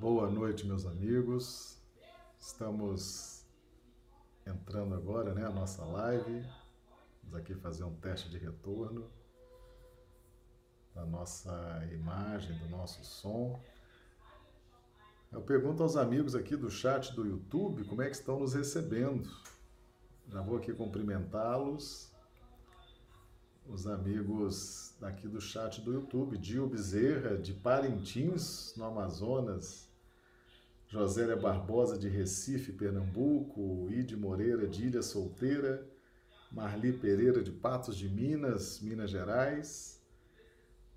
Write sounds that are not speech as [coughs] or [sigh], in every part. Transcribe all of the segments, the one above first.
Boa noite, meus amigos. Estamos entrando agora, né, a nossa live. Vamos aqui fazer um teste de retorno da nossa imagem, do nosso som. Eu pergunto aos amigos aqui do chat do YouTube como é que estão nos recebendo. Já vou aqui cumprimentá-los. Os amigos daqui do chat do YouTube, Dio Bezerra, de Parintins, no Amazonas, Josélia Barbosa, de Recife, Pernambuco, Ide Moreira, de Ilha Solteira, Marli Pereira, de Patos de Minas, Minas Gerais,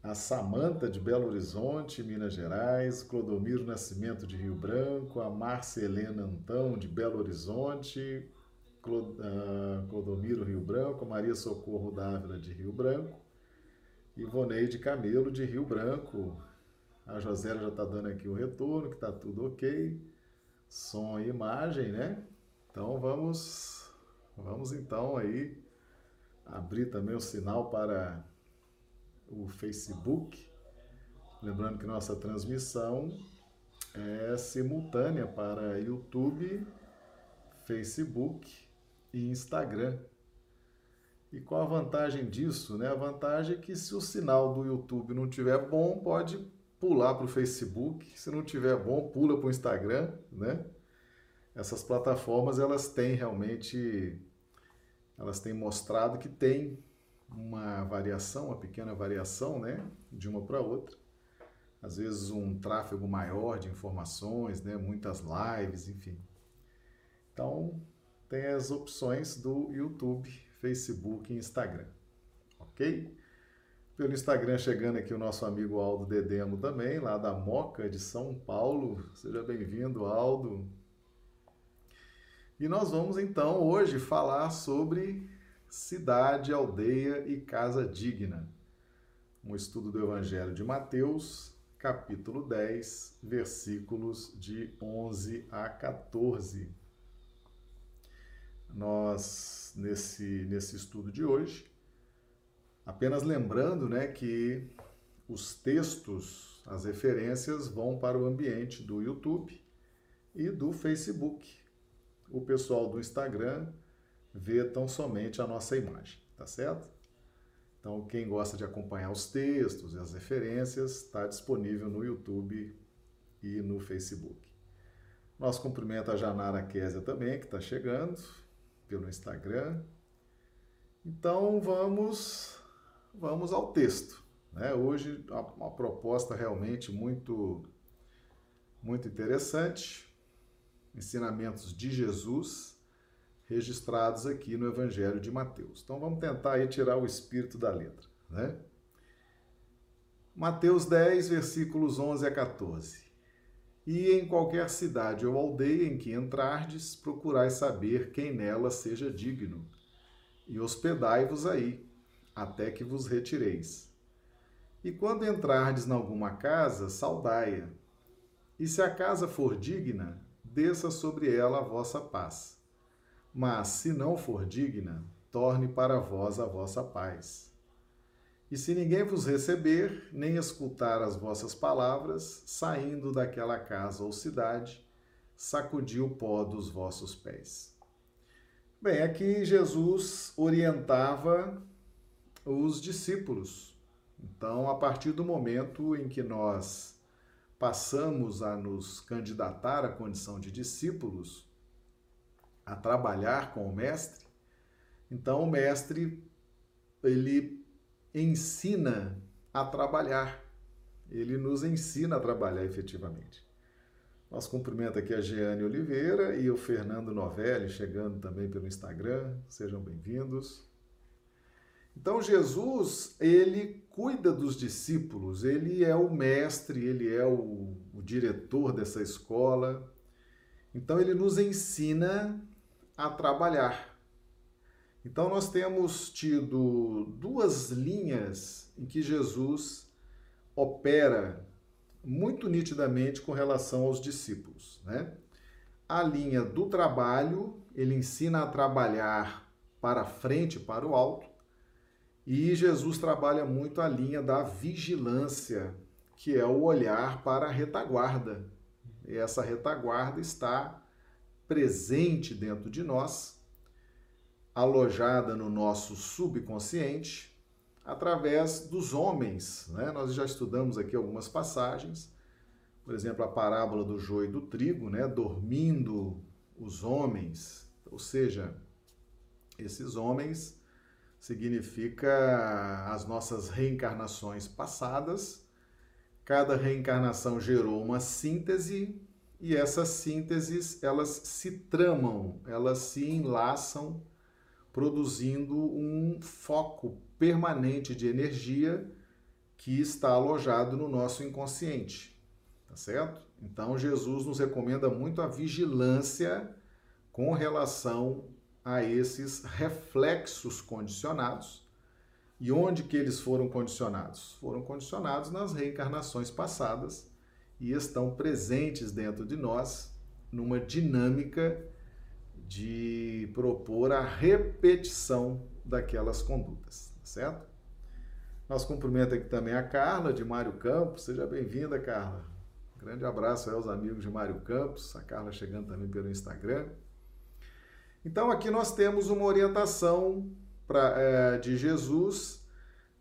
a Samanta de Belo Horizonte, Minas Gerais, Clodomiro Nascimento de Rio Branco, a Márcia Helena Antão de Belo Horizonte, ah, Clodomiro Rio Branco, Maria Socorro Dávila de Rio Branco, Ivoneide Camelo de Rio Branco. A Josélia já está dando aqui o retorno, que está tudo ok. Som e imagem, né? Então vamos, vamos então aí abrir também o sinal para o Facebook. Lembrando que nossa transmissão é simultânea para YouTube, Facebook e Instagram. E qual a vantagem disso? Né? A vantagem é que se o sinal do YouTube não tiver bom, pode pular para o Facebook. Se não tiver bom, pula para o Instagram, né? Essas plataformas elas têm realmente, elas têm mostrado que tem uma variação, uma pequena variação, né, de uma para outra. Às vezes um tráfego maior de informações, né, muitas lives, enfim. Então, tem as opções do YouTube, Facebook e Instagram. OK? Pelo Instagram chegando aqui o nosso amigo Aldo Dedemo também, lá da Moca de São Paulo. Seja bem-vindo, Aldo. E nós vamos então hoje falar sobre Cidade, Aldeia e Casa Digna. Um estudo do Evangelho de Mateus, capítulo 10, versículos de 11 a 14. Nós, nesse, nesse estudo de hoje, apenas lembrando né, que os textos, as referências vão para o ambiente do YouTube e do Facebook. O pessoal do Instagram vê tão somente a nossa imagem, tá certo? Então, quem gosta de acompanhar os textos e as referências, está disponível no YouTube e no Facebook. Nosso cumprimento a Janara Késia também, que está chegando pelo Instagram. Então, vamos, vamos ao texto. Né? Hoje, uma proposta realmente muito, muito interessante. Ensinamentos de Jesus registrados aqui no Evangelho de Mateus. Então vamos tentar aí tirar o espírito da letra, né? Mateus 10, versículos 11 a 14. E em qualquer cidade ou aldeia em que entrardes, procurai saber quem nela seja digno, e hospedai-vos aí, até que vos retireis. E quando entrardes em alguma casa, saudai-a. E se a casa for digna, desça sobre ela a vossa paz mas, se não for digna, torne para vós a vossa paz. E se ninguém vos receber, nem escutar as vossas palavras, saindo daquela casa ou cidade, sacudi o pó dos vossos pés. Bem, aqui Jesus orientava os discípulos. Então, a partir do momento em que nós passamos a nos candidatar à condição de discípulos, a trabalhar com o mestre, então o mestre ele ensina a trabalhar. Ele nos ensina a trabalhar efetivamente. Nosso cumprimento aqui a Jeane Oliveira e o Fernando Novelli, chegando também pelo Instagram. Sejam bem-vindos. Então, Jesus, ele cuida dos discípulos, ele é o mestre, ele é o, o diretor dessa escola. Então, ele nos ensina a trabalhar. Então, nós temos tido duas linhas em que Jesus opera muito nitidamente com relação aos discípulos. Né? A linha do trabalho, ele ensina a trabalhar para frente, para o alto, e Jesus trabalha muito a linha da vigilância, que é o olhar para a retaguarda. E essa retaguarda está presente dentro de nós, alojada no nosso subconsciente, através dos homens. Né? Nós já estudamos aqui algumas passagens, por exemplo, a parábola do joio e do trigo, né? dormindo os homens, ou seja, esses homens significa as nossas reencarnações passadas. Cada reencarnação gerou uma síntese e essas sínteses elas se tramam, elas se enlaçam, produzindo um foco permanente de energia que está alojado no nosso inconsciente, tá certo? Então Jesus nos recomenda muito a vigilância com relação a esses reflexos condicionados. E onde que eles foram condicionados? Foram condicionados nas reencarnações passadas e estão presentes dentro de nós numa dinâmica de propor a repetição daquelas condutas, tá certo? Nós cumprimento aqui também a Carla de Mário Campos. Seja bem-vinda, Carla. grande abraço aos amigos de Mário Campos. A Carla chegando também pelo Instagram. Então aqui nós temos uma orientação pra, é, de Jesus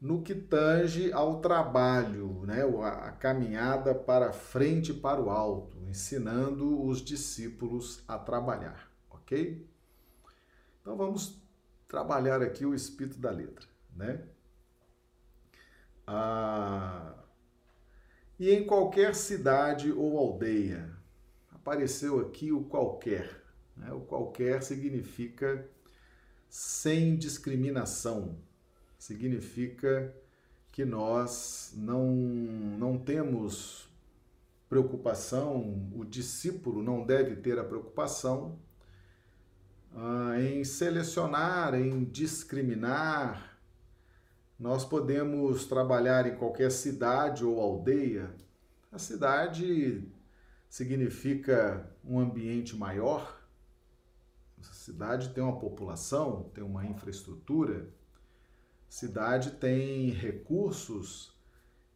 no que tange ao trabalho, né? a, caminhada para frente para o alto, ensinando os discípulos a trabalhar, ok? Então vamos trabalhar aqui o espírito da letra, né? Ah, e em qualquer cidade ou aldeia, apareceu aqui o qualquer. Né? O qualquer significa sem discriminação, significa que nós não, não temos preocupação, o discípulo não deve ter a preocupação ah, em selecionar, em discriminar. Nós podemos trabalhar em qualquer cidade ou aldeia. A cidade significa um ambiente maior, cidade tem uma população, tem uma infraestrutura, cidade tem recursos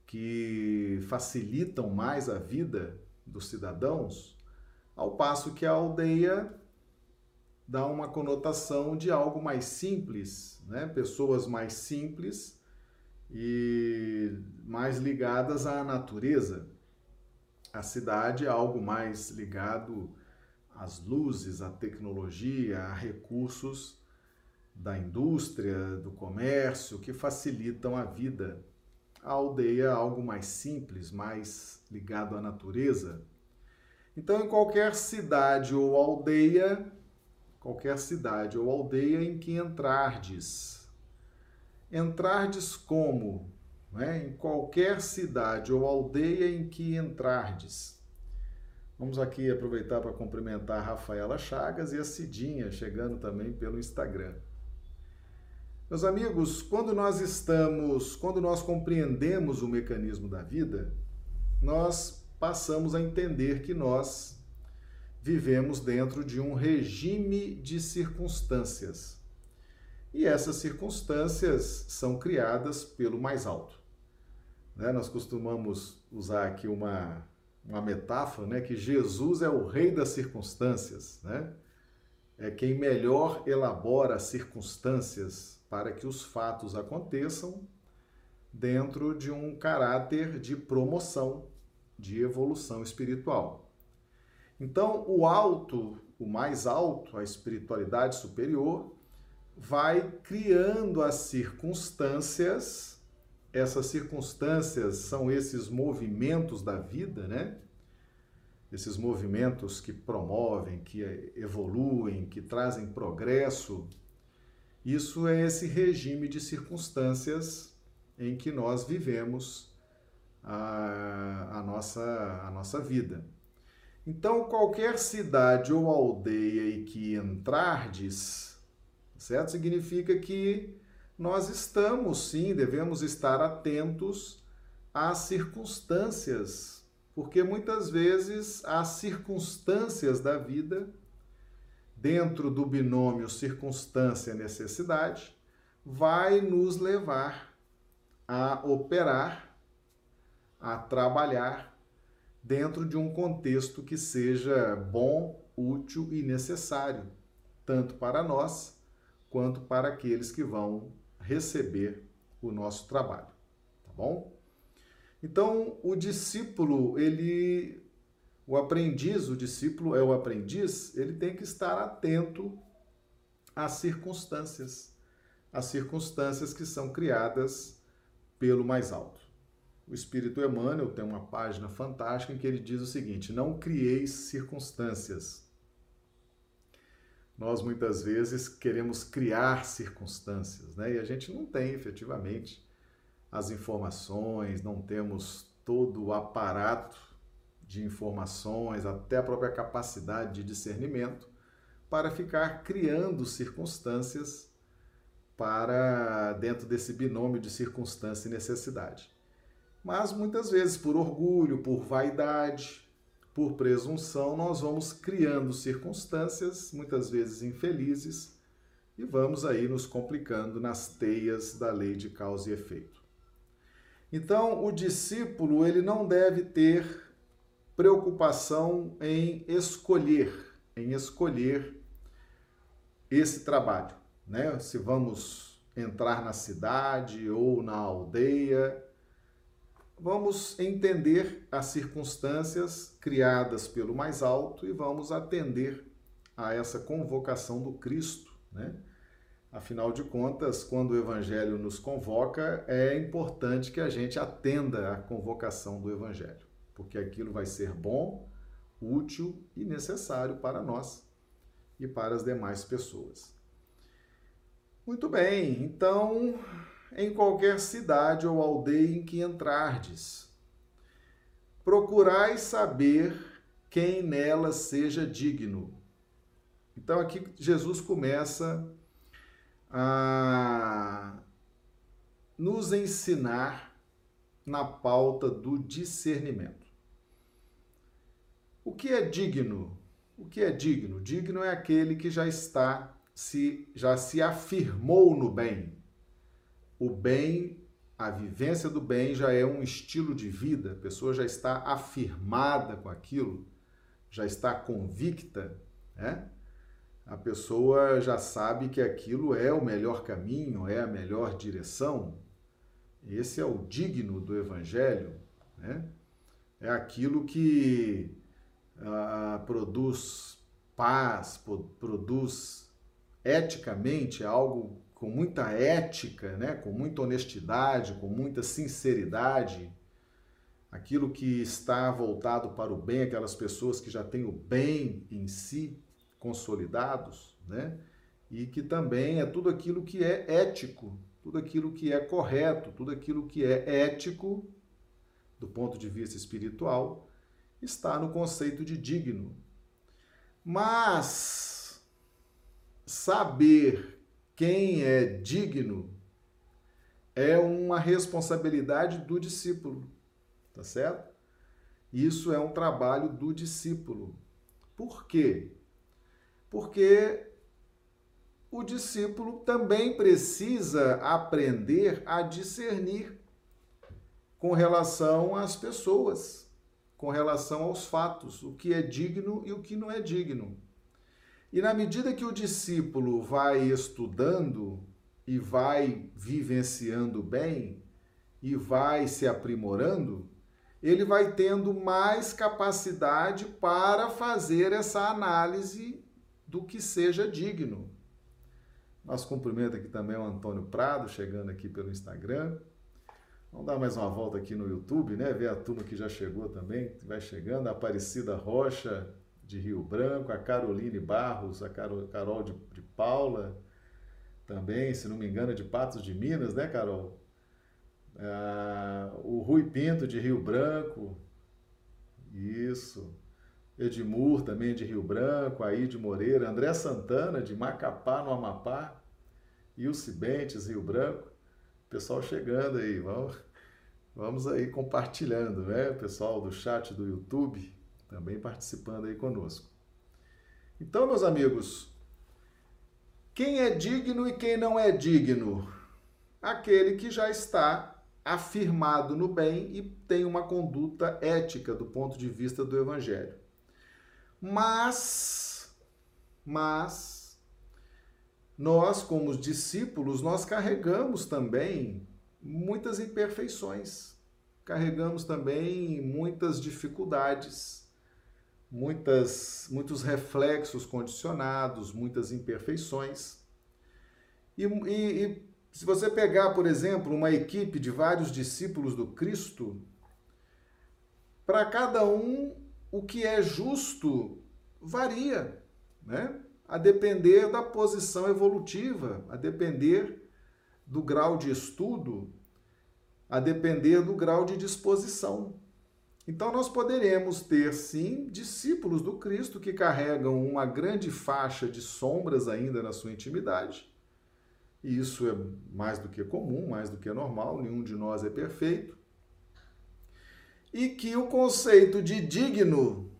que facilitam mais a vida dos cidadãos, ao passo que a aldeia dá uma conotação de algo mais simples, né? pessoas mais simples e mais ligadas à natureza. A cidade é algo mais ligado as luzes, a tecnologia, a recursos da indústria, do comércio que facilitam a vida. A aldeia é algo mais simples, mais ligado à natureza. Então, em qualquer cidade ou aldeia, qualquer cidade ou aldeia em que entrardes, entrardes como? Né? Em qualquer cidade ou aldeia em que entrardes Vamos aqui aproveitar para cumprimentar a Rafaela Chagas e a Cidinha, chegando também pelo Instagram. Meus amigos, quando nós estamos, quando nós compreendemos o mecanismo da vida, nós passamos a entender que nós vivemos dentro de um regime de circunstâncias. E essas circunstâncias são criadas pelo mais alto. Né? Nós costumamos usar aqui uma, uma metáfora, né, que Jesus é o rei das circunstâncias, né? É quem melhor elabora as circunstâncias para que os fatos aconteçam dentro de um caráter de promoção, de evolução espiritual. Então, o alto, o mais alto, a espiritualidade superior, vai criando as circunstâncias essas circunstâncias são esses movimentos da vida, né? Esses movimentos que promovem, que evoluem, que trazem progresso. Isso é esse regime de circunstâncias em que nós vivemos a, a, nossa, a nossa vida. Então, qualquer cidade ou aldeia em que entrardes, certo? Significa que nós estamos sim, devemos estar atentos às circunstâncias, porque muitas vezes as circunstâncias da vida, dentro do binômio circunstância-necessidade, vai nos levar a operar, a trabalhar dentro de um contexto que seja bom, útil e necessário, tanto para nós quanto para aqueles que vão receber o nosso trabalho, tá bom? Então, o discípulo, ele o aprendiz, o discípulo é o aprendiz, ele tem que estar atento às circunstâncias, às circunstâncias que são criadas pelo mais alto. O Espírito Emmanuel tem uma página fantástica em que ele diz o seguinte: Não crieis circunstâncias. Nós muitas vezes queremos criar circunstâncias, né? E a gente não tem efetivamente as informações, não temos todo o aparato de informações, até a própria capacidade de discernimento, para ficar criando circunstâncias para dentro desse binômio de circunstância e necessidade. Mas muitas vezes, por orgulho, por vaidade, por presunção, nós vamos criando circunstâncias, muitas vezes infelizes, e vamos aí nos complicando nas teias da lei de causa e efeito. Então, o discípulo, ele não deve ter preocupação em escolher, em escolher esse trabalho, né? Se vamos entrar na cidade ou na aldeia, vamos entender as circunstâncias criadas pelo mais alto e vamos atender a essa convocação do Cristo, né? Afinal de contas, quando o Evangelho nos convoca, é importante que a gente atenda à convocação do Evangelho porque aquilo vai ser bom, útil e necessário para nós e para as demais pessoas. Muito bem, então, em qualquer cidade ou aldeia em que entrardes, procurai saber quem nela seja digno. Então aqui Jesus começa a nos ensinar na pauta do discernimento. O que é digno? O que é digno? Digno é aquele que já está se já se afirmou no bem. O bem, a vivência do bem já é um estilo de vida, a pessoa já está afirmada com aquilo, já está convicta, né? A pessoa já sabe que aquilo é o melhor caminho, é a melhor direção. Esse é o digno do evangelho, né? É aquilo que uh, produz paz, produz eticamente algo com muita ética, né? com muita honestidade, com muita sinceridade, aquilo que está voltado para o bem, aquelas pessoas que já têm o bem em si consolidados, né? E que também é tudo aquilo que é ético, tudo aquilo que é correto, tudo aquilo que é ético do ponto de vista espiritual, está no conceito de digno. Mas saber quem é digno é uma responsabilidade do discípulo, tá certo? Isso é um trabalho do discípulo. Por quê? Porque o discípulo também precisa aprender a discernir com relação às pessoas com relação aos fatos, o que é digno e o que não é digno. E na medida que o discípulo vai estudando e vai vivenciando bem e vai se aprimorando, ele vai tendo mais capacidade para fazer essa análise do que seja digno. Nosso cumprimento aqui também é o Antônio Prado, chegando aqui pelo Instagram. Vamos dar mais uma volta aqui no YouTube, né? Ver a turma que já chegou também, que vai chegando. A Aparecida Rocha, de Rio Branco, a Caroline Barros, a Carol de, de Paula, também, se não me engano, de Patos de Minas, né, Carol? Ah, o Rui Pinto, de Rio Branco. Isso. Edmur, também de Rio Branco. Aide Moreira. André Santana, de Macapá, no Amapá. Ilse Bentes, Rio Branco. Pessoal chegando aí, vamos, vamos aí compartilhando, né? Pessoal do chat do YouTube também participando aí conosco. Então, meus amigos, quem é digno e quem não é digno? Aquele que já está afirmado no bem e tem uma conduta ética do ponto de vista do evangelho. Mas, mas, nós, como discípulos, nós carregamos também muitas imperfeições, carregamos também muitas dificuldades, muitas, muitos reflexos condicionados, muitas imperfeições. E, e, e se você pegar, por exemplo, uma equipe de vários discípulos do Cristo, para cada um o que é justo varia, né? A depender da posição evolutiva, a depender do grau de estudo, a depender do grau de disposição. Então, nós poderemos ter, sim, discípulos do Cristo que carregam uma grande faixa de sombras ainda na sua intimidade, e isso é mais do que comum, mais do que normal, nenhum de nós é perfeito. E que o conceito de digno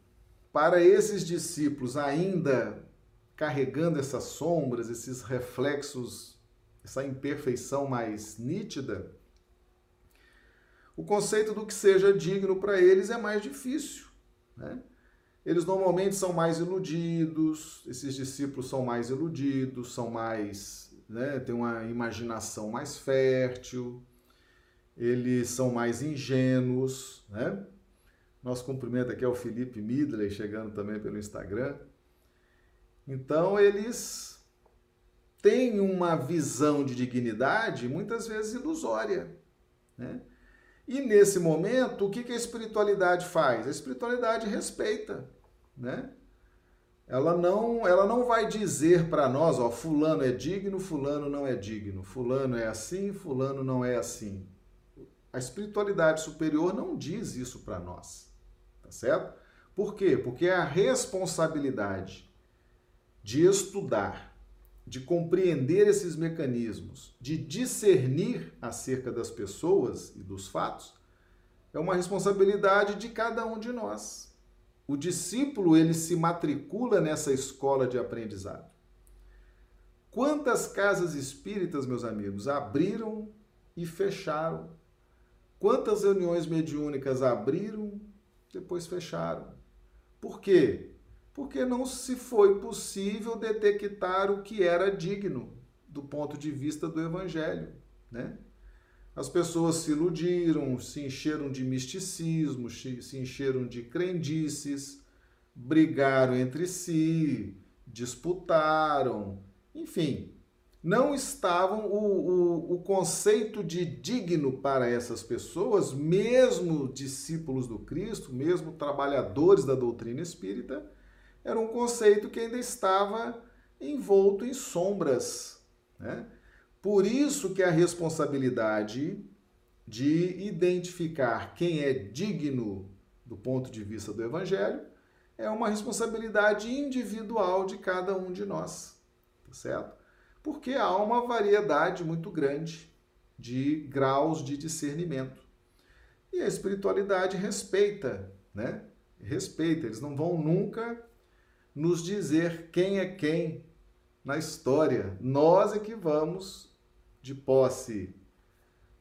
para esses discípulos ainda carregando essas sombras, esses reflexos, essa imperfeição mais nítida, o conceito do que seja digno para eles é mais difícil. Né? Eles normalmente são mais iludidos, esses discípulos são mais iludidos, são mais né, têm uma imaginação mais fértil, eles são mais ingênuos, né? Nosso cumprimento aqui é o Felipe Midley, chegando também pelo Instagram. Então, eles têm uma visão de dignidade muitas vezes ilusória, né? E nesse momento, o que a espiritualidade faz? A espiritualidade respeita, né? ela não, ela não vai dizer para nós, ó, fulano é digno, fulano não é digno, fulano é assim, fulano não é assim. A espiritualidade superior não diz isso para nós, tá certo? Por quê? Porque é a responsabilidade de estudar, de compreender esses mecanismos, de discernir acerca das pessoas e dos fatos, é uma responsabilidade de cada um de nós o discípulo ele se matricula nessa escola de aprendizado. Quantas casas espíritas, meus amigos, abriram e fecharam? Quantas reuniões mediúnicas abriram, depois fecharam? Por quê? Porque não se foi possível detectar o que era digno do ponto de vista do evangelho, né? As pessoas se iludiram, se encheram de misticismo, se encheram de crendices, brigaram entre si, disputaram, enfim, não estavam. O, o, o conceito de digno para essas pessoas, mesmo discípulos do Cristo, mesmo trabalhadores da doutrina espírita, era um conceito que ainda estava envolto em sombras, né? Por isso que a responsabilidade de identificar quem é digno do ponto de vista do evangelho é uma responsabilidade individual de cada um de nós, tá certo? Porque há uma variedade muito grande de graus de discernimento. E a espiritualidade respeita, né? Respeita, eles não vão nunca nos dizer quem é quem na história. Nós é que vamos de posse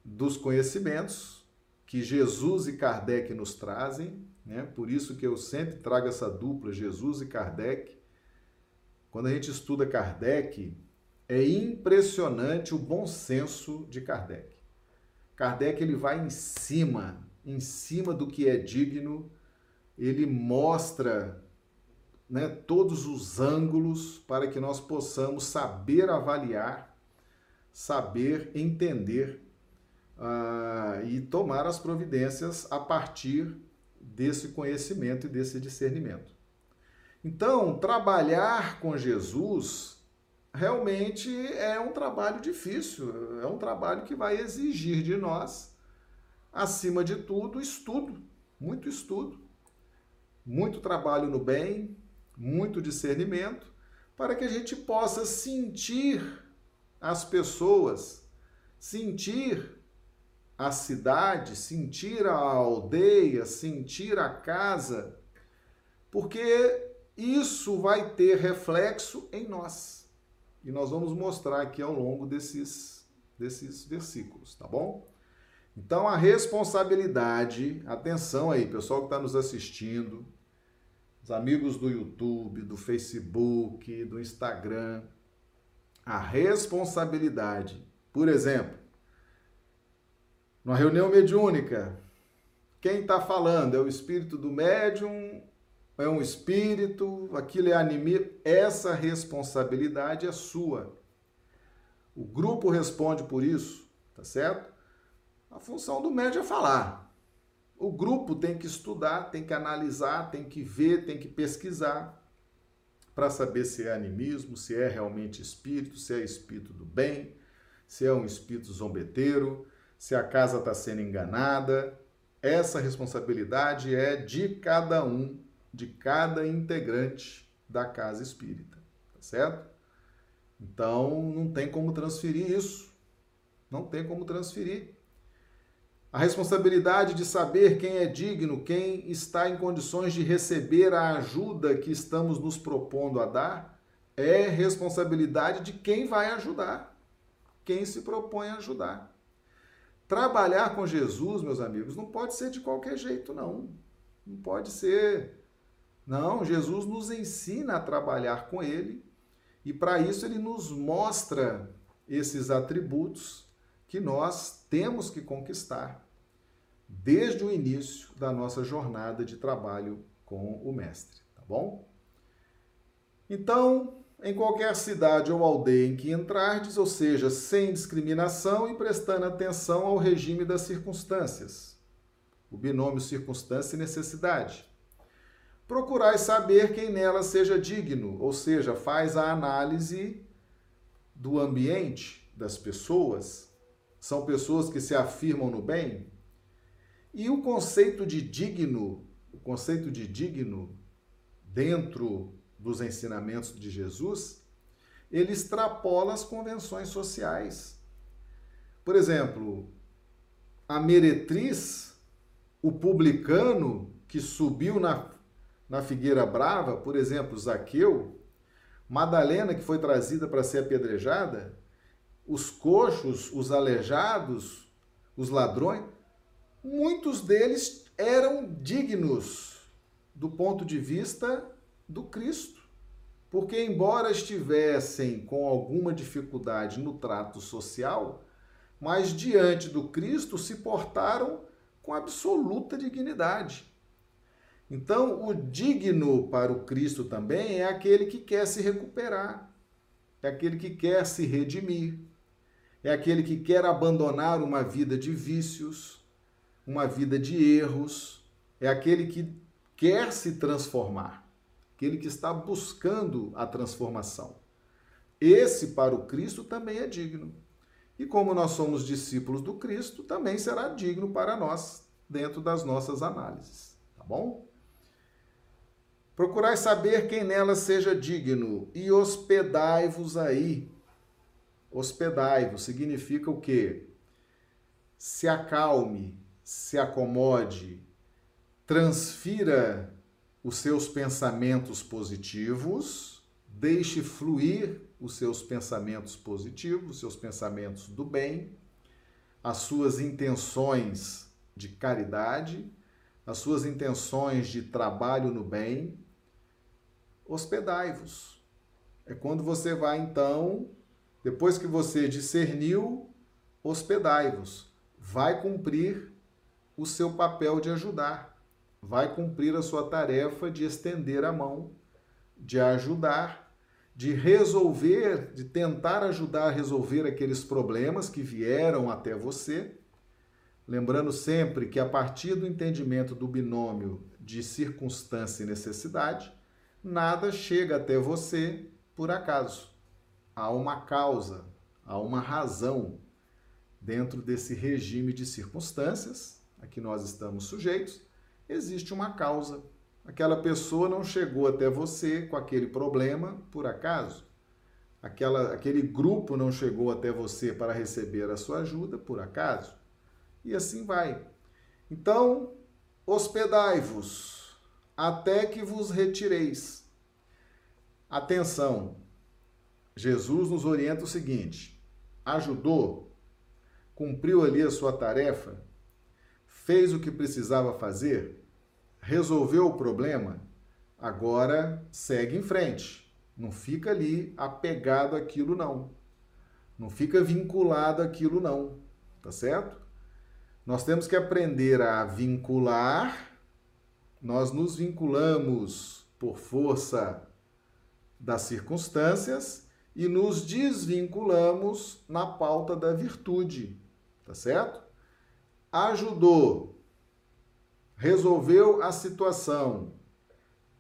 dos conhecimentos que Jesus e Kardec nos trazem, né? Por isso que eu sempre trago essa dupla Jesus e Kardec. Quando a gente estuda Kardec, é impressionante o bom senso de Kardec. Kardec ele vai em cima, em cima do que é digno, ele mostra né, todos os ângulos para que nós possamos saber avaliar saber entender uh, e tomar as providências a partir desse conhecimento e desse discernimento. Então, trabalhar com Jesus realmente é um trabalho difícil, é um trabalho que vai exigir de nós, acima de tudo, estudo, muito estudo, muito trabalho no bem, muito discernimento, para que a gente possa sentir as pessoas, sentir a cidade, sentir a aldeia, sentir a casa, porque isso vai ter reflexo em nós. E nós vamos mostrar aqui ao longo desses, desses versículos, tá bom? Então a responsabilidade, atenção aí, pessoal que está nos assistindo, os amigos do YouTube, do Facebook, do Instagram, a responsabilidade, por exemplo, numa reunião mediúnica, quem está falando é o espírito do médium, é um espírito, aquilo é anime, essa responsabilidade é sua. O grupo responde por isso, tá certo? A função do médium é falar. O grupo tem que estudar, tem que analisar, tem que ver, tem que pesquisar para saber se é animismo, se é realmente espírito, se é espírito do bem, se é um espírito zombeteiro, se a casa está sendo enganada. Essa responsabilidade é de cada um, de cada integrante da casa espírita, tá certo? Então não tem como transferir isso. Não tem como transferir. A responsabilidade de saber quem é digno, quem está em condições de receber a ajuda que estamos nos propondo a dar, é responsabilidade de quem vai ajudar, quem se propõe a ajudar. Trabalhar com Jesus, meus amigos, não pode ser de qualquer jeito, não. Não pode ser. Não, Jesus nos ensina a trabalhar com Ele e para isso ele nos mostra esses atributos que nós temos que conquistar desde o início da nossa jornada de trabalho com o Mestre, tá bom? Então, em qualquer cidade ou aldeia em que entrardes, ou seja, sem discriminação e prestando atenção ao regime das circunstâncias, o binômio circunstância e necessidade. Procurai saber quem nela seja digno, ou seja, faz a análise do ambiente das pessoas. São pessoas que se afirmam no bem, e o conceito de digno, o conceito de digno dentro dos ensinamentos de Jesus, ele extrapola as convenções sociais. Por exemplo, a meretriz, o publicano que subiu na, na figueira brava, por exemplo, Zaqueu, Madalena, que foi trazida para ser apedrejada, os coxos, os aleijados, os ladrões, muitos deles eram dignos do ponto de vista do Cristo. Porque, embora estivessem com alguma dificuldade no trato social, mas diante do Cristo se portaram com absoluta dignidade. Então, o digno para o Cristo também é aquele que quer se recuperar, é aquele que quer se redimir, é aquele que quer abandonar uma vida de vícios, uma vida de erros, é aquele que quer se transformar, aquele que está buscando a transformação. Esse para o Cristo também é digno. E como nós somos discípulos do Cristo, também será digno para nós dentro das nossas análises, tá bom? Procurai saber quem nela seja digno e hospedai-vos aí. Hospedai-vos significa o quê? Se acalme, se acomode, transfira os seus pensamentos positivos, deixe fluir os seus pensamentos positivos, os seus pensamentos do bem, as suas intenções de caridade, as suas intenções de trabalho no bem. Hospedai-vos. É quando você vai então, depois que você discerniu, hospedai-vos. Vai cumprir o seu papel de ajudar, vai cumprir a sua tarefa de estender a mão, de ajudar, de resolver, de tentar ajudar a resolver aqueles problemas que vieram até você. Lembrando sempre que a partir do entendimento do binômio de circunstância e necessidade, nada chega até você por acaso. Há uma causa, há uma razão dentro desse regime de circunstâncias a que nós estamos sujeitos, existe uma causa. Aquela pessoa não chegou até você com aquele problema por acaso. Aquela, aquele grupo não chegou até você para receber a sua ajuda por acaso. E assim vai. Então, hospedai-vos até que vos retireis. Atenção, Jesus nos orienta o seguinte: ajudou, cumpriu ali a sua tarefa, fez o que precisava fazer, resolveu o problema, agora segue em frente. Não fica ali apegado àquilo, não. Não fica vinculado àquilo, não. Tá certo? Nós temos que aprender a vincular. Nós nos vinculamos por força das circunstâncias e nos desvinculamos na pauta da virtude. Tá certo? Ajudou, resolveu a situação,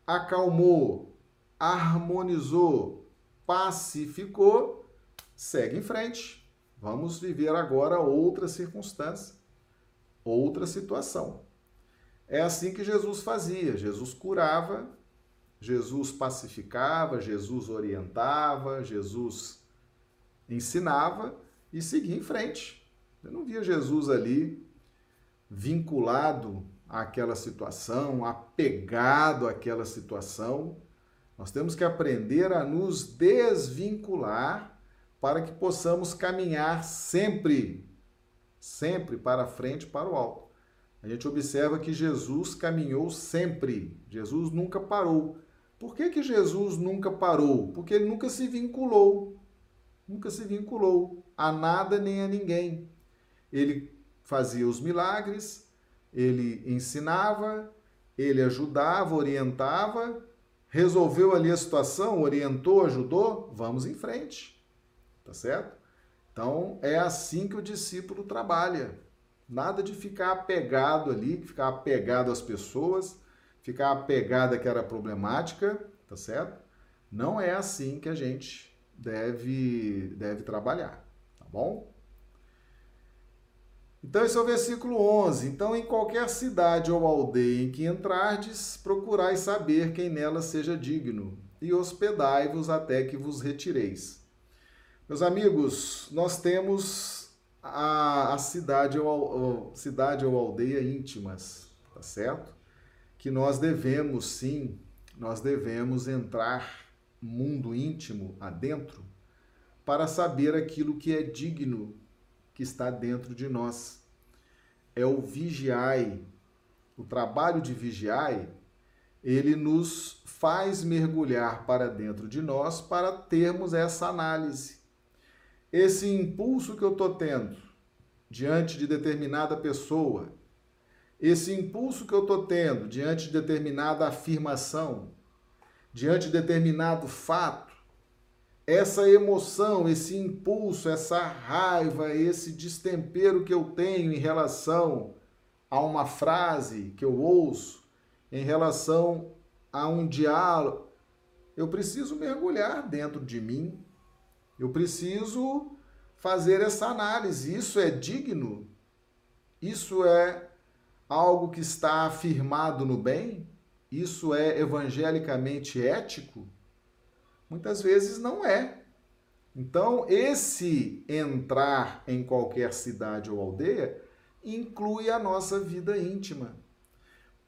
acalmou, harmonizou, pacificou, segue em frente. Vamos viver agora outra circunstância, outra situação. É assim que Jesus fazia. Jesus curava, Jesus pacificava, Jesus orientava, Jesus ensinava e seguia em frente. Eu não via Jesus ali vinculado àquela situação, apegado àquela situação. Nós temos que aprender a nos desvincular para que possamos caminhar sempre, sempre para frente, para o alto. A gente observa que Jesus caminhou sempre, Jesus nunca parou. Por que, que Jesus nunca parou? Porque ele nunca se vinculou, nunca se vinculou a nada nem a ninguém ele fazia os milagres, ele ensinava, ele ajudava, orientava, resolveu ali a situação, orientou, ajudou, vamos em frente. Tá certo? Então, é assim que o discípulo trabalha. Nada de ficar apegado ali, ficar apegado às pessoas, ficar apegado àquela problemática, tá certo? Não é assim que a gente deve, deve trabalhar, tá bom? Então, esse é o versículo 11. Então, em qualquer cidade ou aldeia em que entrardes, procurai saber quem nela seja digno, e hospedai-vos até que vos retireis. Meus amigos, nós temos a, a cidade, ou, cidade ou aldeia íntimas, tá certo? Que nós devemos, sim, nós devemos entrar mundo íntimo adentro para saber aquilo que é digno que está dentro de nós. É o vigiai. O trabalho de vigiai, ele nos faz mergulhar para dentro de nós para termos essa análise. Esse impulso que eu estou tendo diante de determinada pessoa, esse impulso que eu estou tendo diante de determinada afirmação, diante de determinado fato, essa emoção, esse impulso, essa raiva, esse destempero que eu tenho em relação a uma frase que eu ouço, em relação a um diálogo, eu preciso mergulhar dentro de mim. Eu preciso fazer essa análise. Isso é digno? Isso é algo que está afirmado no bem? Isso é evangelicamente ético? Muitas vezes não é. Então, esse entrar em qualquer cidade ou aldeia inclui a nossa vida íntima,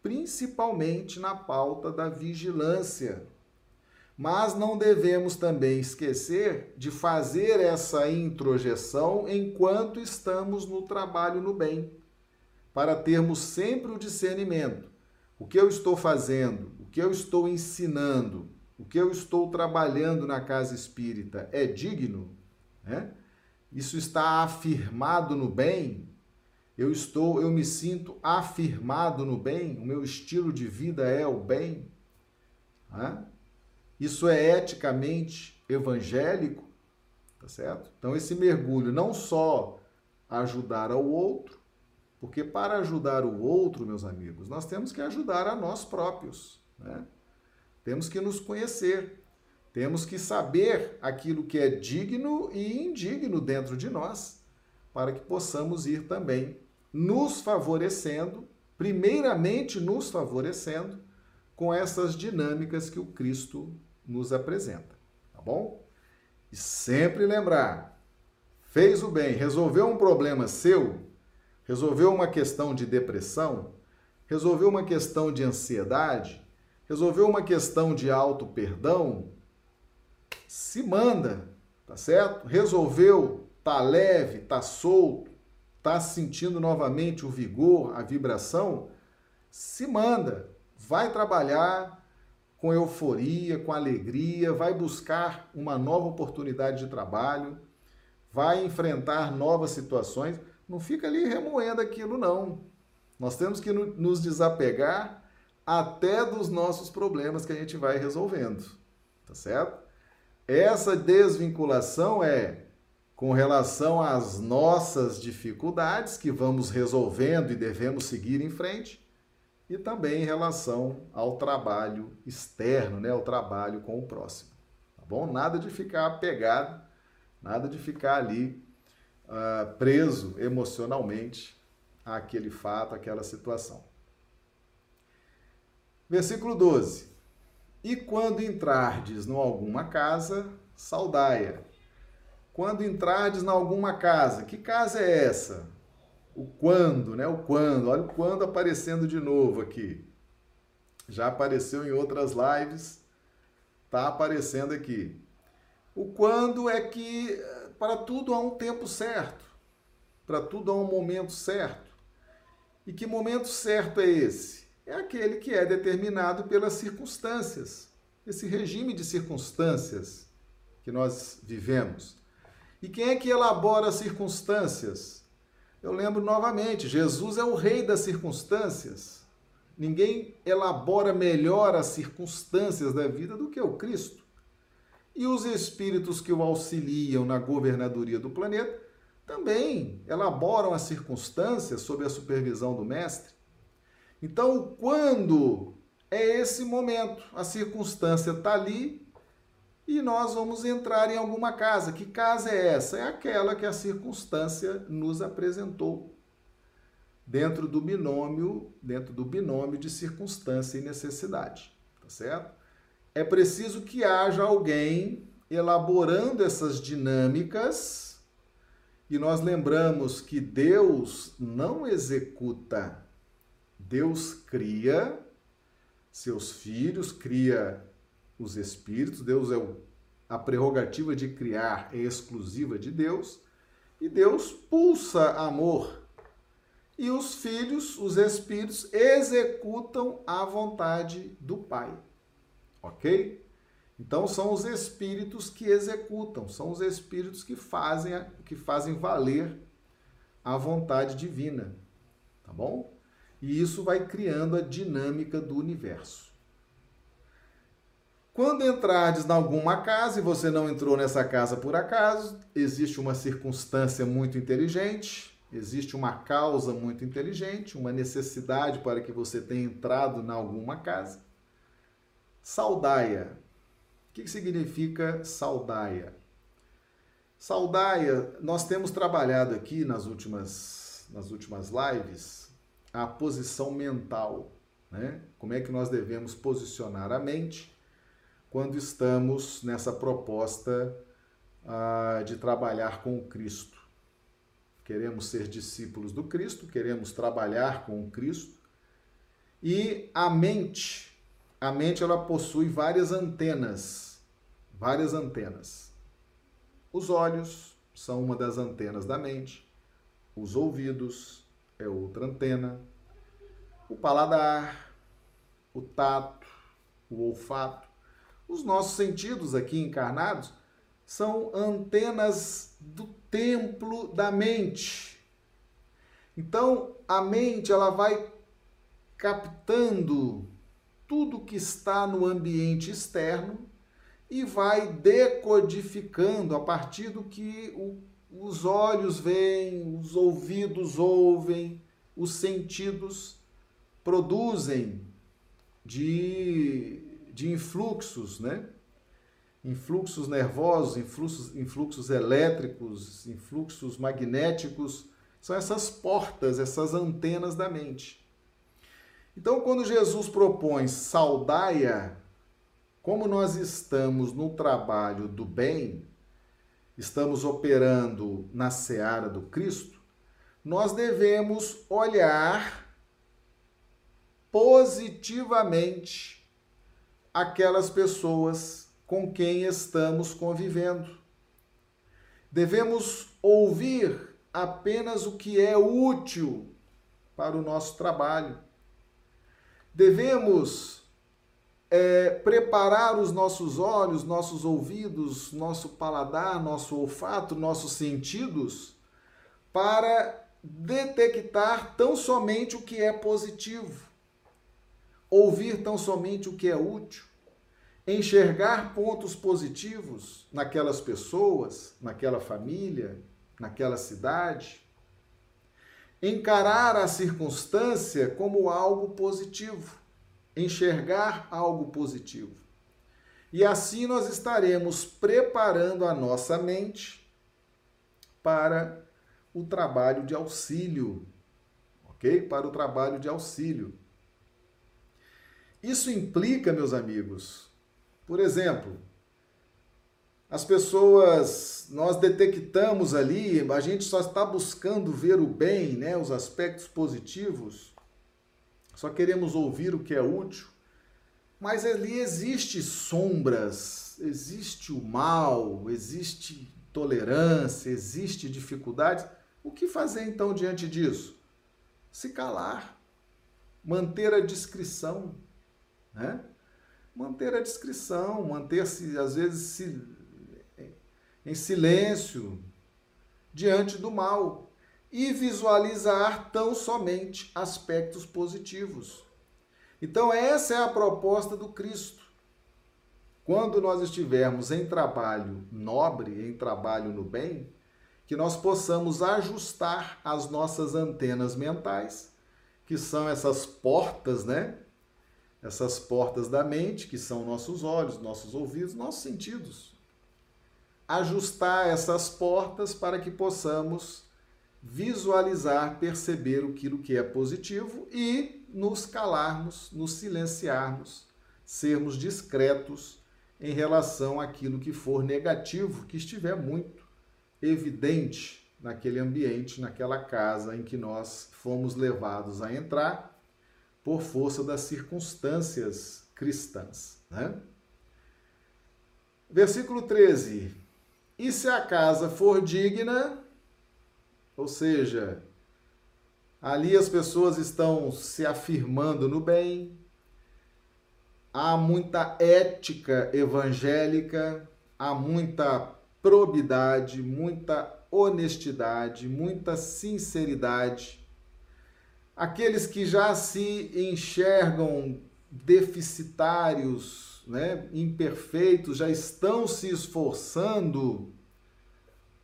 principalmente na pauta da vigilância. Mas não devemos também esquecer de fazer essa introjeção enquanto estamos no trabalho no bem, para termos sempre o discernimento. O que eu estou fazendo, o que eu estou ensinando, o que eu estou trabalhando na casa espírita é digno, né? Isso está afirmado no bem? Eu estou, eu me sinto afirmado no bem? O meu estilo de vida é o bem? Né? Isso é eticamente evangélico, tá certo? Então esse mergulho não só ajudar ao outro, porque para ajudar o outro, meus amigos, nós temos que ajudar a nós próprios, né? Temos que nos conhecer. Temos que saber aquilo que é digno e indigno dentro de nós, para que possamos ir também nos favorecendo, primeiramente nos favorecendo, com essas dinâmicas que o Cristo nos apresenta. Tá bom? E sempre lembrar: fez o bem, resolveu um problema seu, resolveu uma questão de depressão, resolveu uma questão de ansiedade, resolveu uma questão de auto perdão, se manda, tá certo? Resolveu, tá leve, tá solto, está sentindo novamente o vigor, a vibração, se manda, vai trabalhar com euforia, com alegria, vai buscar uma nova oportunidade de trabalho, vai enfrentar novas situações. Não fica ali remoendo aquilo, não. Nós temos que nos desapegar até dos nossos problemas que a gente vai resolvendo, tá certo? Essa desvinculação é com relação às nossas dificuldades que vamos resolvendo e devemos seguir em frente, e também em relação ao trabalho externo, né, ao trabalho com o próximo. Tá bom? Nada de ficar apegado, nada de ficar ali uh, preso emocionalmente àquele fato, àquela situação. Versículo 12. E quando entrardes em alguma casa, saudai-a. Quando entrardes em alguma casa, que casa é essa? O quando, né? O quando. Olha o quando aparecendo de novo aqui. Já apareceu em outras lives, tá aparecendo aqui. O quando é que para tudo há um tempo certo, para tudo há um momento certo. E que momento certo é esse? É aquele que é determinado pelas circunstâncias, esse regime de circunstâncias que nós vivemos. E quem é que elabora as circunstâncias? Eu lembro novamente, Jesus é o rei das circunstâncias. Ninguém elabora melhor as circunstâncias da vida do que o Cristo. E os espíritos que o auxiliam na governadoria do planeta também elaboram as circunstâncias sob a supervisão do Mestre. Então, quando é esse momento, a circunstância está ali e nós vamos entrar em alguma casa. Que casa é essa? É aquela que a circunstância nos apresentou. Dentro do binômio, dentro do binômio de circunstância e necessidade, tá certo? É preciso que haja alguém elaborando essas dinâmicas e nós lembramos que Deus não executa Deus cria seus filhos, cria os espíritos, Deus é o, a prerrogativa de criar é exclusiva de Deus, e Deus pulsa amor. E os filhos, os espíritos, executam a vontade do Pai. Ok? Então são os espíritos que executam, são os espíritos que fazem, que fazem valer a vontade divina. Tá bom? E isso vai criando a dinâmica do universo. Quando entrardes em alguma casa e você não entrou nessa casa por acaso, existe uma circunstância muito inteligente, existe uma causa muito inteligente, uma necessidade para que você tenha entrado em alguma casa. Saudaia. O que significa saudaia? Saudaia, nós temos trabalhado aqui nas últimas, nas últimas lives a posição mental, né? Como é que nós devemos posicionar a mente quando estamos nessa proposta ah, de trabalhar com o Cristo? Queremos ser discípulos do Cristo, queremos trabalhar com o Cristo. E a mente, a mente ela possui várias antenas, várias antenas. Os olhos são uma das antenas da mente, os ouvidos, é outra antena. O paladar, o tato, o olfato. Os nossos sentidos aqui encarnados são antenas do templo da mente. Então, a mente ela vai captando tudo que está no ambiente externo e vai decodificando a partir do que o os olhos veem, os ouvidos ouvem, os sentidos produzem de, de influxos, né? Influxos nervosos, influxos, influxos elétricos, influxos magnéticos, são essas portas, essas antenas da mente. Então, quando Jesus propõe saudaia, como nós estamos no trabalho do bem, estamos operando na seara do Cristo, nós devemos olhar positivamente aquelas pessoas com quem estamos convivendo. Devemos ouvir apenas o que é útil para o nosso trabalho. Devemos é, preparar os nossos olhos, nossos ouvidos, nosso paladar, nosso olfato, nossos sentidos para detectar tão somente o que é positivo, ouvir tão somente o que é útil, enxergar pontos positivos naquelas pessoas, naquela família, naquela cidade, encarar a circunstância como algo positivo, enxergar algo positivo. E assim nós estaremos preparando a nossa mente para o trabalho de auxílio, ok? Para o trabalho de auxílio. Isso implica, meus amigos, por exemplo, as pessoas, nós detectamos ali, a gente só está buscando ver o bem, né, os aspectos positivos, só queremos ouvir o que é útil, mas ali existe sombras, existe o mal, existe tolerância, existe dificuldades. O que fazer então diante disso? Se calar, manter a discrição, né? Manter a discrição, manter-se, às vezes, se em silêncio, diante do mal e visualizar tão somente aspectos positivos. Então, essa é a proposta do Cristo. Quando nós estivermos em trabalho nobre, em trabalho no bem, que nós possamos ajustar as nossas antenas mentais, que são essas portas, né? Essas portas da mente, que são nossos olhos, nossos ouvidos, nossos sentidos ajustar essas portas para que possamos visualizar, perceber aquilo que é positivo e nos calarmos, nos silenciarmos, sermos discretos em relação àquilo que for negativo, que estiver muito evidente naquele ambiente, naquela casa em que nós fomos levados a entrar por força das circunstâncias cristãs. Né? Versículo 13. E se a casa for digna, ou seja, ali as pessoas estão se afirmando no bem, há muita ética evangélica, há muita probidade, muita honestidade, muita sinceridade. Aqueles que já se enxergam deficitários, né, imperfeitos já estão se esforçando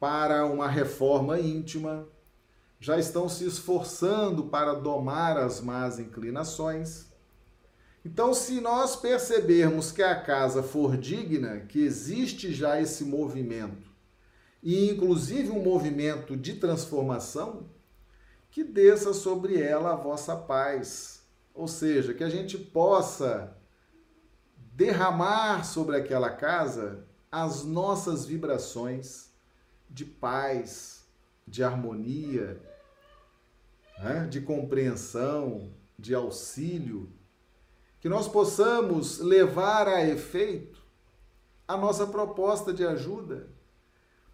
para uma reforma íntima, já estão se esforçando para domar as más inclinações. Então, se nós percebermos que a casa for digna, que existe já esse movimento, e inclusive um movimento de transformação, que desça sobre ela a vossa paz. Ou seja, que a gente possa derramar sobre aquela casa as nossas vibrações de paz, de harmonia, né? de compreensão, de auxílio, que nós possamos levar a efeito a nossa proposta de ajuda,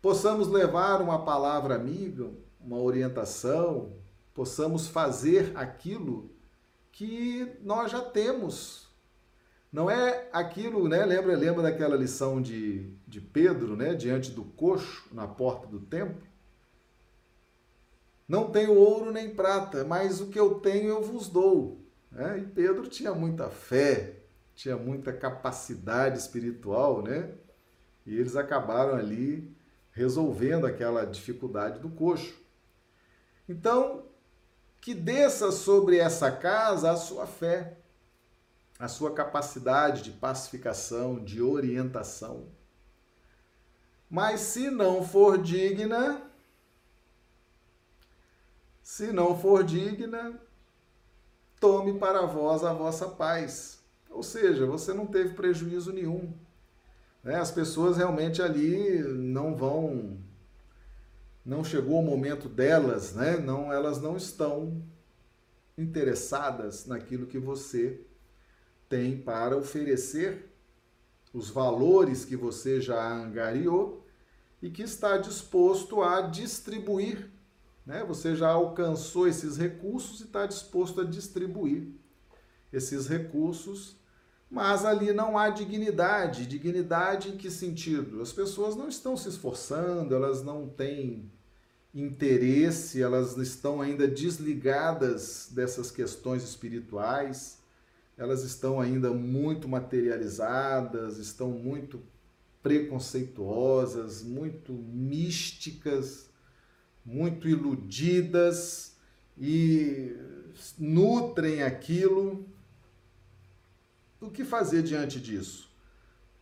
possamos levar uma palavra amiga, uma orientação, possamos fazer aquilo que nós já temos não é aquilo, né? Lembra, lembra daquela lição de, de Pedro, né? Diante do coxo, na porta do templo? Não tenho ouro nem prata, mas o que eu tenho eu vos dou. É, e Pedro tinha muita fé, tinha muita capacidade espiritual, né? E eles acabaram ali resolvendo aquela dificuldade do coxo. Então, que desça sobre essa casa a sua fé a sua capacidade de pacificação, de orientação. Mas se não for digna, se não for digna, tome para vós a vossa paz. Ou seja, você não teve prejuízo nenhum. Né? As pessoas realmente ali não vão, não chegou o momento delas, né? Não, elas não estão interessadas naquilo que você tem para oferecer os valores que você já angariou e que está disposto a distribuir né? Você já alcançou esses recursos e está disposto a distribuir esses recursos, mas ali não há dignidade. Dignidade em que sentido? As pessoas não estão se esforçando, elas não têm interesse, elas estão ainda desligadas dessas questões espirituais, elas estão ainda muito materializadas, estão muito preconceituosas, muito místicas, muito iludidas e nutrem aquilo. O que fazer diante disso?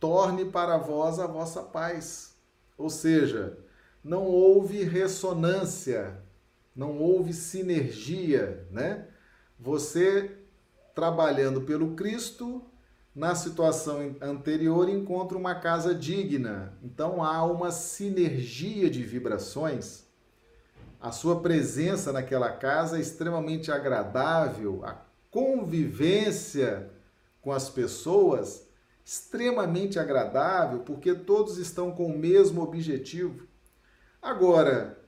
Torne para vós a vossa paz. Ou seja, não houve ressonância, não houve sinergia, né? Você trabalhando pelo Cristo, na situação anterior encontra uma casa digna. Então há uma sinergia de vibrações. A sua presença naquela casa é extremamente agradável, a convivência com as pessoas extremamente agradável, porque todos estão com o mesmo objetivo. Agora,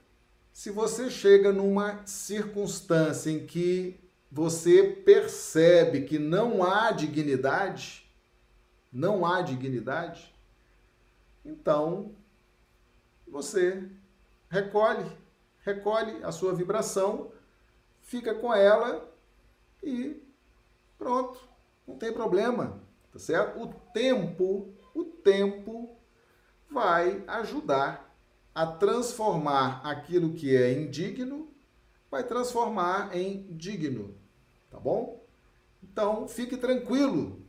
se você chega numa circunstância em que você percebe que não há dignidade, não há dignidade, então você recolhe, recolhe a sua vibração, fica com ela e pronto, não tem problema, tá certo? O tempo, o tempo vai ajudar a transformar aquilo que é indigno, vai transformar em digno, tá bom? Então, fique tranquilo,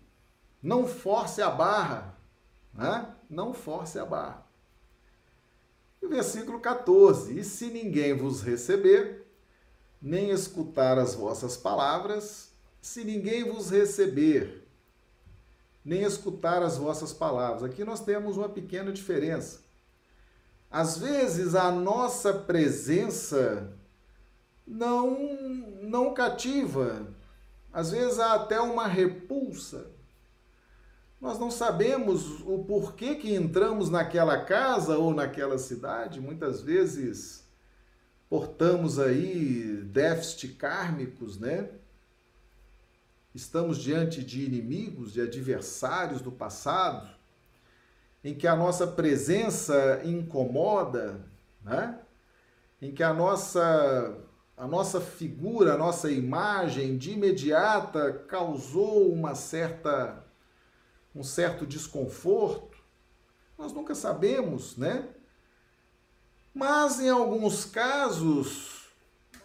não force a barra, né? Não force a barra. Versículo 14: E se ninguém vos receber, nem escutar as vossas palavras, se ninguém vos receber, nem escutar as vossas palavras. Aqui nós temos uma pequena diferença. Às vezes a nossa presença não não cativa. Às vezes há até uma repulsa. Nós não sabemos o porquê que entramos naquela casa ou naquela cidade. Muitas vezes portamos aí déficit kármicos, né? Estamos diante de inimigos, de adversários do passado em que a nossa presença incomoda, né? em que a nossa, a nossa figura, a nossa imagem de imediata causou uma certa, um certo desconforto, nós nunca sabemos, né? Mas em alguns casos,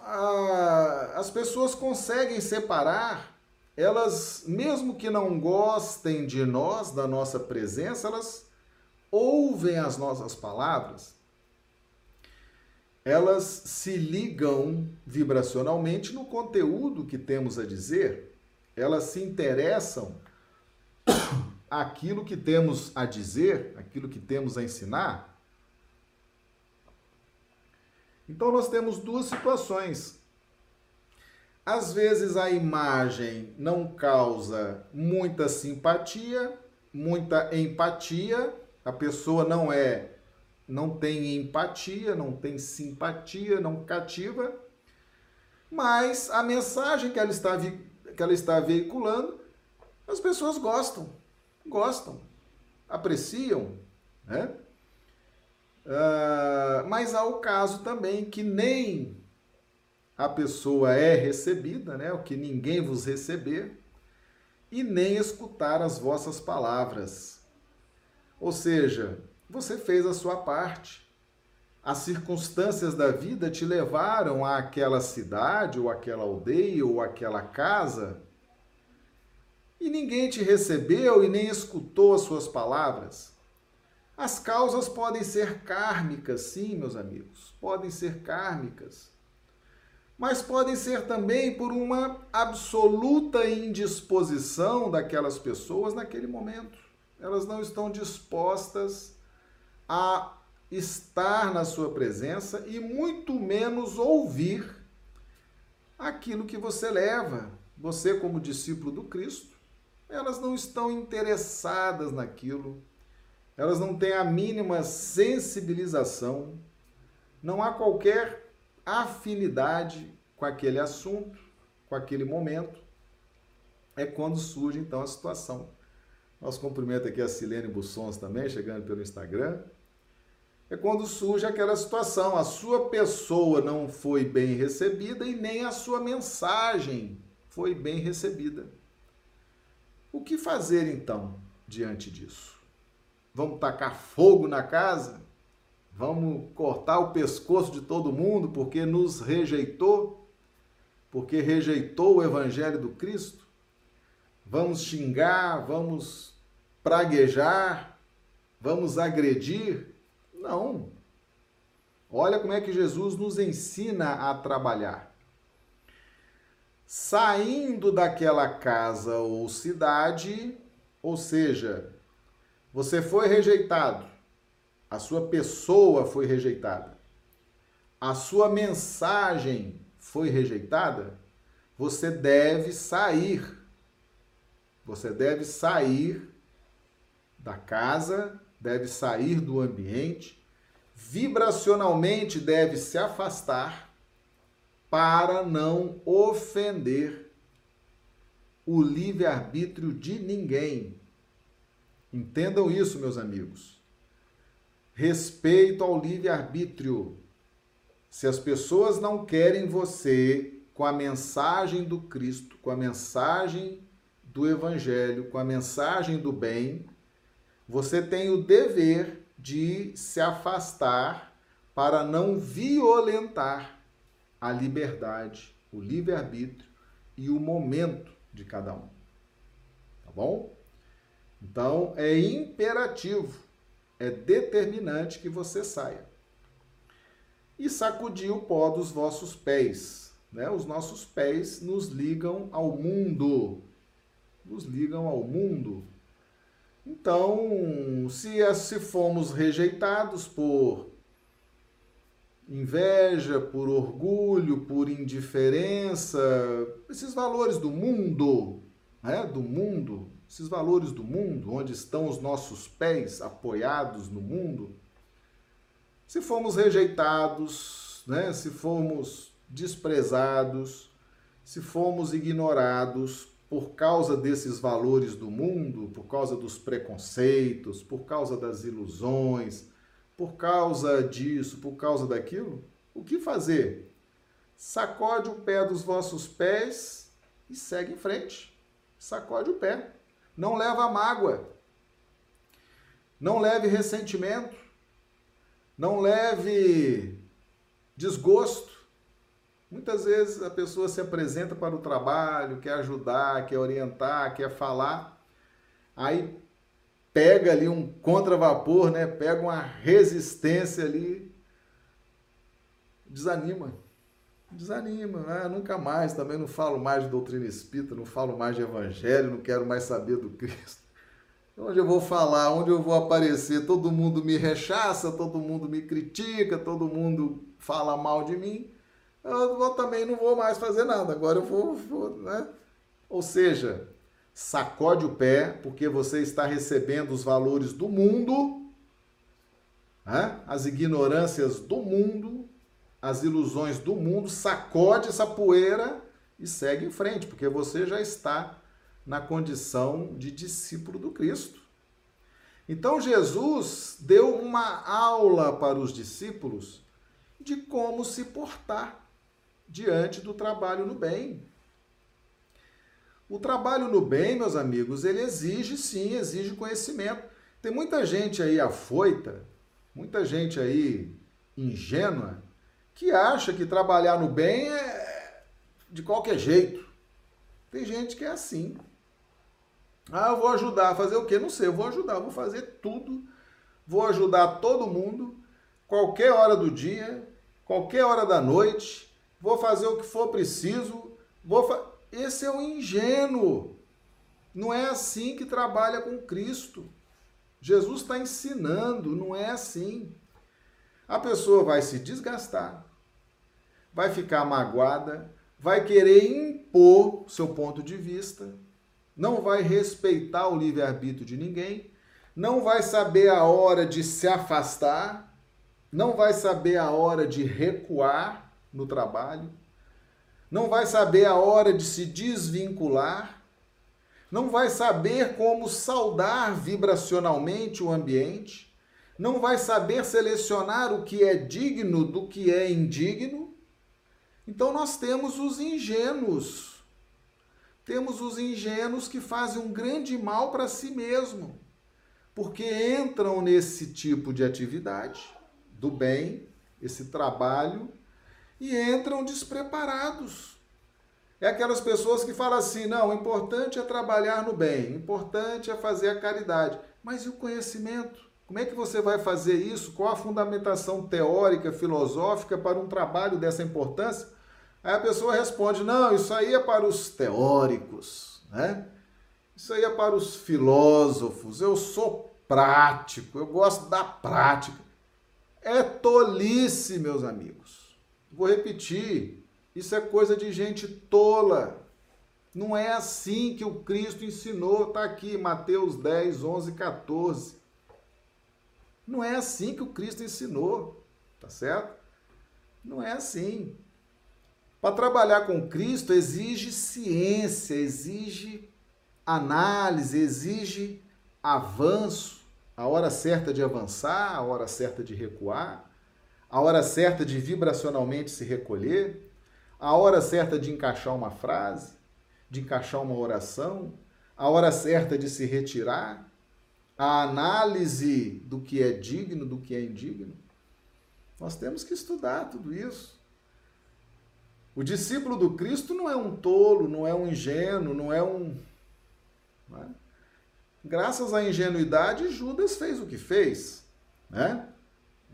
a, as pessoas conseguem separar, elas, mesmo que não gostem de nós, da nossa presença, elas ouvem as nossas palavras, elas se ligam vibracionalmente no conteúdo que temos a dizer, elas se interessam [coughs] aquilo que temos a dizer, aquilo que temos a ensinar. Então nós temos duas situações. Às vezes a imagem não causa muita simpatia, muita empatia, a pessoa não é, não tem empatia, não tem simpatia, não cativa, mas a mensagem que ela está, que ela está veiculando, as pessoas gostam, gostam, apreciam, né? Uh, mas há o caso também que nem a pessoa é recebida, né? O que ninguém vos receber, e nem escutar as vossas palavras. Ou seja, você fez a sua parte. As circunstâncias da vida te levaram àquela cidade, ou àquela aldeia, ou àquela casa, e ninguém te recebeu e nem escutou as suas palavras. As causas podem ser kármicas, sim, meus amigos, podem ser kármicas. Mas podem ser também por uma absoluta indisposição daquelas pessoas naquele momento elas não estão dispostas a estar na sua presença e muito menos ouvir aquilo que você leva. Você, como discípulo do Cristo, elas não estão interessadas naquilo, elas não têm a mínima sensibilização, não há qualquer afinidade com aquele assunto, com aquele momento, é quando surge então a situação. Nosso cumprimento aqui a Silene Bussons também, chegando pelo Instagram. É quando surge aquela situação, a sua pessoa não foi bem recebida e nem a sua mensagem foi bem recebida. O que fazer então diante disso? Vamos tacar fogo na casa? Vamos cortar o pescoço de todo mundo porque nos rejeitou? Porque rejeitou o evangelho do Cristo? Vamos xingar, vamos praguejar, vamos agredir? Não. Olha como é que Jesus nos ensina a trabalhar. Saindo daquela casa ou cidade, ou seja, você foi rejeitado, a sua pessoa foi rejeitada, a sua mensagem foi rejeitada, você deve sair. Você deve sair da casa, deve sair do ambiente, vibracionalmente deve se afastar para não ofender o livre-arbítrio de ninguém. Entendam isso, meus amigos. Respeito ao livre-arbítrio. Se as pessoas não querem você com a mensagem do Cristo, com a mensagem do Evangelho, com a mensagem do bem, você tem o dever de se afastar para não violentar a liberdade, o livre-arbítrio e o momento de cada um. Tá bom? Então é imperativo, é determinante que você saia. E sacudir o pó dos vossos pés. Né? Os nossos pés nos ligam ao mundo. Nos ligam ao mundo. Então, se, se fomos rejeitados por inveja, por orgulho, por indiferença, esses valores do mundo, né? do mundo, esses valores do mundo, onde estão os nossos pés apoiados no mundo, se fomos rejeitados, né? se fomos desprezados, se fomos ignorados por causa desses valores do mundo, por causa dos preconceitos, por causa das ilusões, por causa disso, por causa daquilo, o que fazer? Sacode o pé dos vossos pés e segue em frente. Sacode o pé. Não leva mágoa. Não leve ressentimento. Não leve desgosto. Muitas vezes a pessoa se apresenta para o trabalho, quer ajudar, quer orientar, quer falar, aí pega ali um contravapor, né? Pega uma resistência ali, desanima. Desanima, né? nunca mais, também não falo mais de doutrina espírita, não falo mais de evangelho, não quero mais saber do Cristo. Onde eu vou falar, onde eu vou aparecer, todo mundo me rechaça, todo mundo me critica, todo mundo fala mal de mim eu vou, também não vou mais fazer nada. Agora eu vou, vou, né? Ou seja, sacode o pé, porque você está recebendo os valores do mundo, né? as ignorâncias do mundo, as ilusões do mundo, sacode essa poeira e segue em frente, porque você já está na condição de discípulo do Cristo. Então Jesus deu uma aula para os discípulos de como se portar diante do trabalho no bem. O trabalho no bem, meus amigos, ele exige sim, exige conhecimento. Tem muita gente aí afoita, muita gente aí ingênua, que acha que trabalhar no bem é de qualquer jeito. Tem gente que é assim. Ah, eu vou ajudar a fazer o quê? Não sei, eu vou ajudar, vou fazer tudo, vou ajudar todo mundo, qualquer hora do dia, qualquer hora da noite, vou fazer o que for preciso, vou fa... esse é o ingênuo. Não é assim que trabalha com Cristo. Jesus está ensinando, não é assim. A pessoa vai se desgastar, vai ficar magoada, vai querer impor seu ponto de vista, não vai respeitar o livre-arbítrio de ninguém, não vai saber a hora de se afastar, não vai saber a hora de recuar, no trabalho, não vai saber a hora de se desvincular, não vai saber como saudar vibracionalmente o ambiente, não vai saber selecionar o que é digno do que é indigno. Então nós temos os ingênuos. Temos os ingênuos que fazem um grande mal para si mesmo, porque entram nesse tipo de atividade do bem, esse trabalho, e entram despreparados. É aquelas pessoas que falam assim: não, o importante é trabalhar no bem, o importante é fazer a caridade. Mas e o conhecimento? Como é que você vai fazer isso? Qual a fundamentação teórica, filosófica para um trabalho dessa importância? Aí a pessoa responde: não, isso aí é para os teóricos, né? Isso aí é para os filósofos. Eu sou prático, eu gosto da prática. É tolice, meus amigos. Vou repetir: isso é coisa de gente tola. Não é assim que o Cristo ensinou. Está aqui, Mateus 10, 11, 14. Não é assim que o Cristo ensinou, tá certo? Não é assim. Para trabalhar com Cristo exige ciência, exige análise, exige avanço, a hora certa de avançar, a hora certa de recuar, a hora certa de vibracionalmente se recolher, a hora certa de encaixar uma frase, de encaixar uma oração, a hora certa de se retirar, a análise do que é digno, do que é indigno. Nós temos que estudar tudo isso. O discípulo do Cristo não é um tolo, não é um ingênuo, não é um. Não é? Graças à ingenuidade, Judas fez o que fez. Né?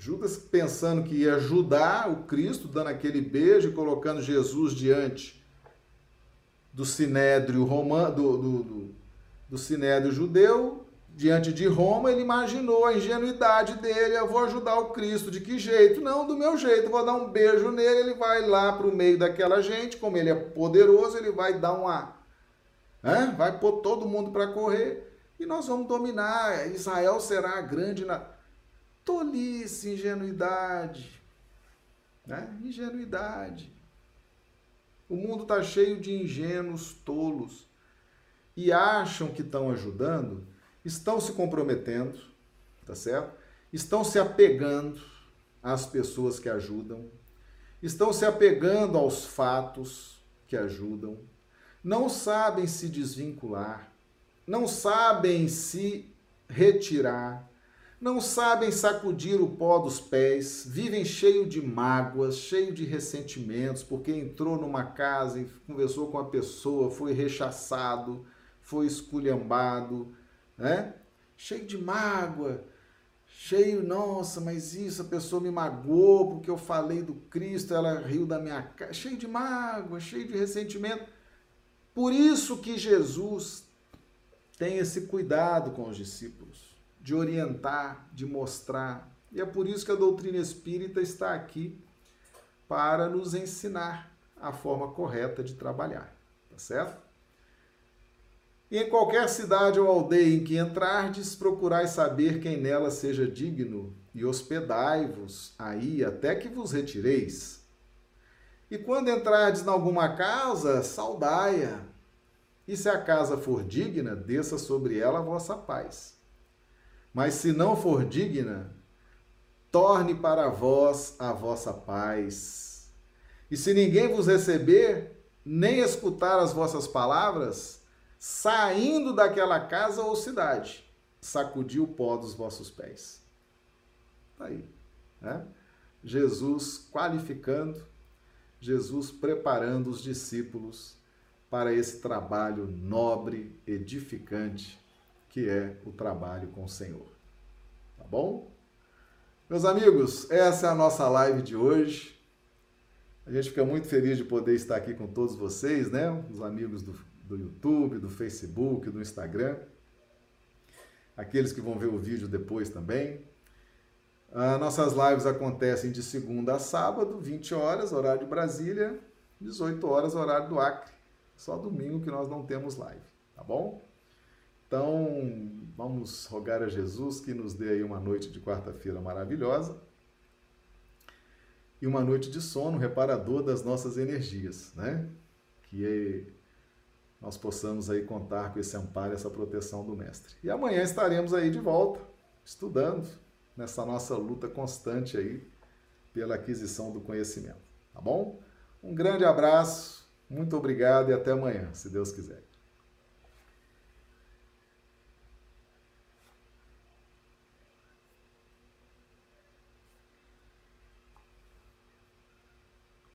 Judas pensando que ia ajudar o Cristo, dando aquele beijo e colocando Jesus diante do sinédrio romano, do, do, do, do sinédrio judeu, diante de Roma, ele imaginou a ingenuidade dele, eu vou ajudar o Cristo, de que jeito? Não, do meu jeito, vou dar um beijo nele, ele vai lá para o meio daquela gente, como ele é poderoso, ele vai dar uma... Né? Vai pôr todo mundo para correr e nós vamos dominar, Israel será grande na... Tolice, ingenuidade, né? Ingenuidade. O mundo está cheio de ingênuos tolos e acham que estão ajudando estão se comprometendo, tá certo? Estão se apegando às pessoas que ajudam, estão se apegando aos fatos que ajudam, não sabem se desvincular, não sabem se retirar, não sabem sacudir o pó dos pés, vivem cheio de mágoas, cheio de ressentimentos, porque entrou numa casa e conversou com a pessoa, foi rechaçado, foi esculhambado, né? Cheio de mágoa, cheio, nossa, mas isso, a pessoa me magoou porque eu falei do Cristo, ela riu da minha cara, cheio de mágoa, cheio de ressentimento. Por isso que Jesus tem esse cuidado com os discípulos, de orientar, de mostrar. E é por isso que a doutrina espírita está aqui para nos ensinar a forma correta de trabalhar, tá certo? E em qualquer cidade ou aldeia em que entrardes, procurai saber quem nela seja digno, e hospedai-vos aí até que vos retireis. E quando entrardes em alguma casa, saudai-a. E se a casa for digna, desça sobre ela a vossa paz. Mas se não for digna, torne para vós a vossa paz. E se ninguém vos receber, nem escutar as vossas palavras, saindo daquela casa ou cidade, sacudiu o pó dos vossos pés. Está aí. Né? Jesus qualificando, Jesus preparando os discípulos para esse trabalho nobre, edificante, que é o trabalho com o Senhor. Tá bom? Meus amigos, essa é a nossa live de hoje. A gente fica muito feliz de poder estar aqui com todos vocês, né? Os amigos do do YouTube, do Facebook, do Instagram. Aqueles que vão ver o vídeo depois também. Ah, nossas lives acontecem de segunda a sábado, 20 horas, horário de Brasília, 18 horas, horário do Acre. Só domingo que nós não temos live, tá bom? Então, vamos rogar a Jesus que nos dê aí uma noite de quarta-feira maravilhosa. e uma noite de sono reparador das nossas energias, né? Que nós possamos aí contar com esse amparo, essa proteção do mestre. E amanhã estaremos aí de volta, estudando nessa nossa luta constante aí pela aquisição do conhecimento, tá bom? Um grande abraço, muito obrigado e até amanhã, se Deus quiser.